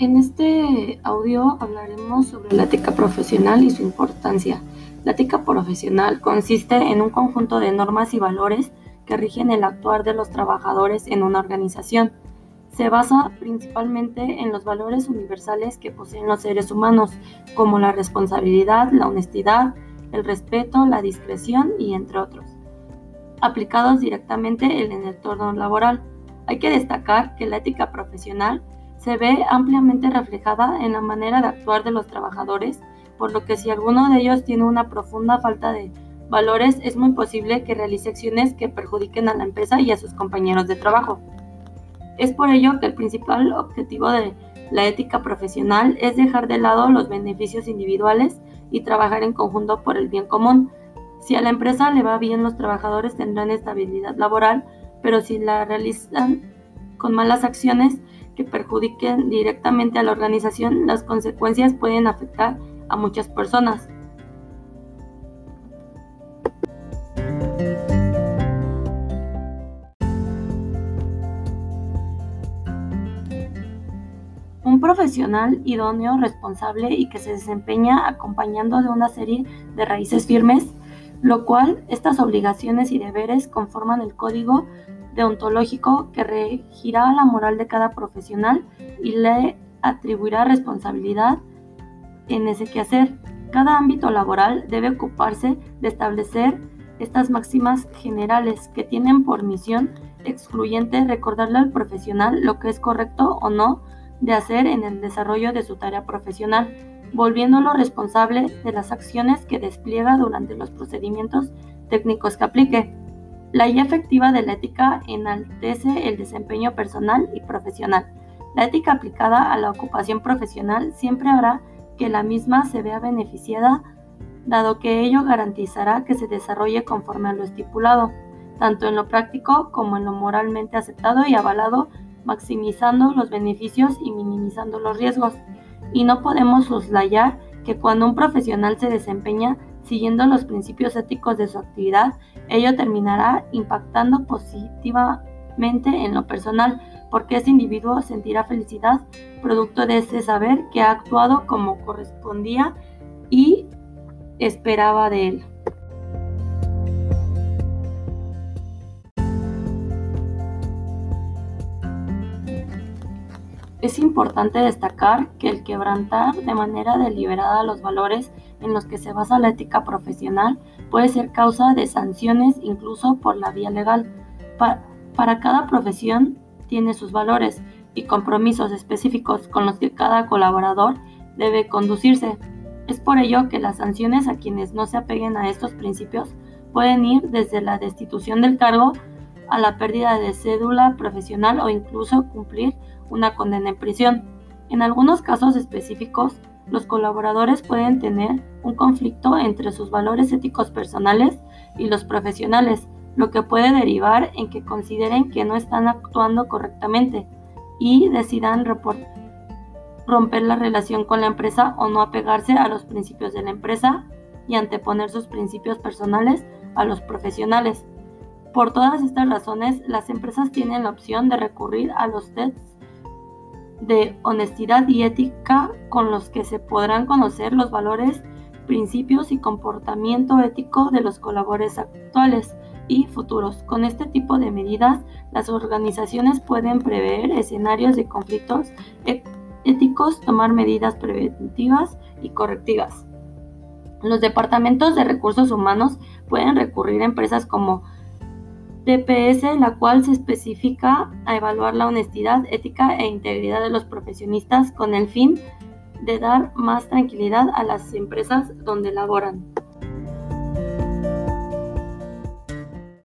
En este audio hablaremos sobre la ética profesional y su importancia. La ética profesional consiste en un conjunto de normas y valores que rigen el actuar de los trabajadores en una organización. Se basa principalmente en los valores universales que poseen los seres humanos, como la responsabilidad, la honestidad, el respeto, la discreción y entre otros, aplicados directamente en el entorno laboral. Hay que destacar que la ética profesional se ve ampliamente reflejada en la manera de actuar de los trabajadores, por lo que si alguno de ellos tiene una profunda falta de valores, es muy posible que realice acciones que perjudiquen a la empresa y a sus compañeros de trabajo. Es por ello que el principal objetivo de la ética profesional es dejar de lado los beneficios individuales y trabajar en conjunto por el bien común. Si a la empresa le va bien, los trabajadores tendrán estabilidad laboral, pero si la realizan con malas acciones que perjudiquen directamente a la organización, las consecuencias pueden afectar a muchas personas. Un profesional idóneo, responsable y que se desempeña acompañando de una serie de raíces firmes, lo cual estas obligaciones y deberes conforman el código deontológico que regirá la moral de cada profesional y le atribuirá responsabilidad en ese quehacer. Cada ámbito laboral debe ocuparse de establecer estas máximas generales que tienen por misión excluyente recordarle al profesional lo que es correcto o no de hacer en el desarrollo de su tarea profesional, volviéndolo responsable de las acciones que despliega durante los procedimientos técnicos que aplique. La guía efectiva de la ética enaltece el desempeño personal y profesional. La ética aplicada a la ocupación profesional siempre hará que la misma se vea beneficiada, dado que ello garantizará que se desarrolle conforme a lo estipulado, tanto en lo práctico como en lo moralmente aceptado y avalado maximizando los beneficios y minimizando los riesgos. Y no podemos soslayar que cuando un profesional se desempeña siguiendo los principios éticos de su actividad, ello terminará impactando positivamente en lo personal, porque ese individuo sentirá felicidad producto de ese saber que ha actuado como correspondía y esperaba de él. Es importante destacar que el quebrantar de manera deliberada los valores en los que se basa la ética profesional puede ser causa de sanciones incluso por la vía legal. para cada profesión tiene sus valores y compromisos específicos con los que cada colaborador debe conducirse. Es por ello que las sanciones a quienes no se apeguen a estos principios pueden ir desde la destitución del cargo a la pérdida de cédula profesional o incluso cumplir una condena en prisión. En algunos casos específicos, los colaboradores pueden tener un conflicto entre sus valores éticos personales y los profesionales, lo que puede derivar en que consideren que no están actuando correctamente y decidan romper la relación con la empresa o no apegarse a los principios de la empresa y anteponer sus principios personales a los profesionales. Por todas estas razones, las empresas tienen la opción de recurrir a los tests de honestidad y ética con los que se podrán conocer los valores, principios y comportamiento ético de los colaboradores actuales y futuros. Con este tipo de medidas, las organizaciones pueden prever escenarios de conflictos e-, éticos, tomar medidas preventivas y correctivas. Los departamentos de recursos humanos pueden recurrir a empresas como DPS, la cual se especifica a evaluar la honestidad, ética e integridad de los profesionistas con el fin de dar más tranquilidad a las empresas donde laboran.